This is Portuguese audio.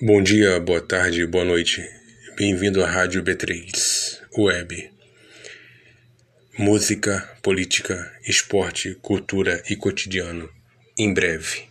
Bom dia, boa tarde, boa noite. Bem-vindo à Rádio B3 Web. Música, política, esporte, cultura e cotidiano. Em breve.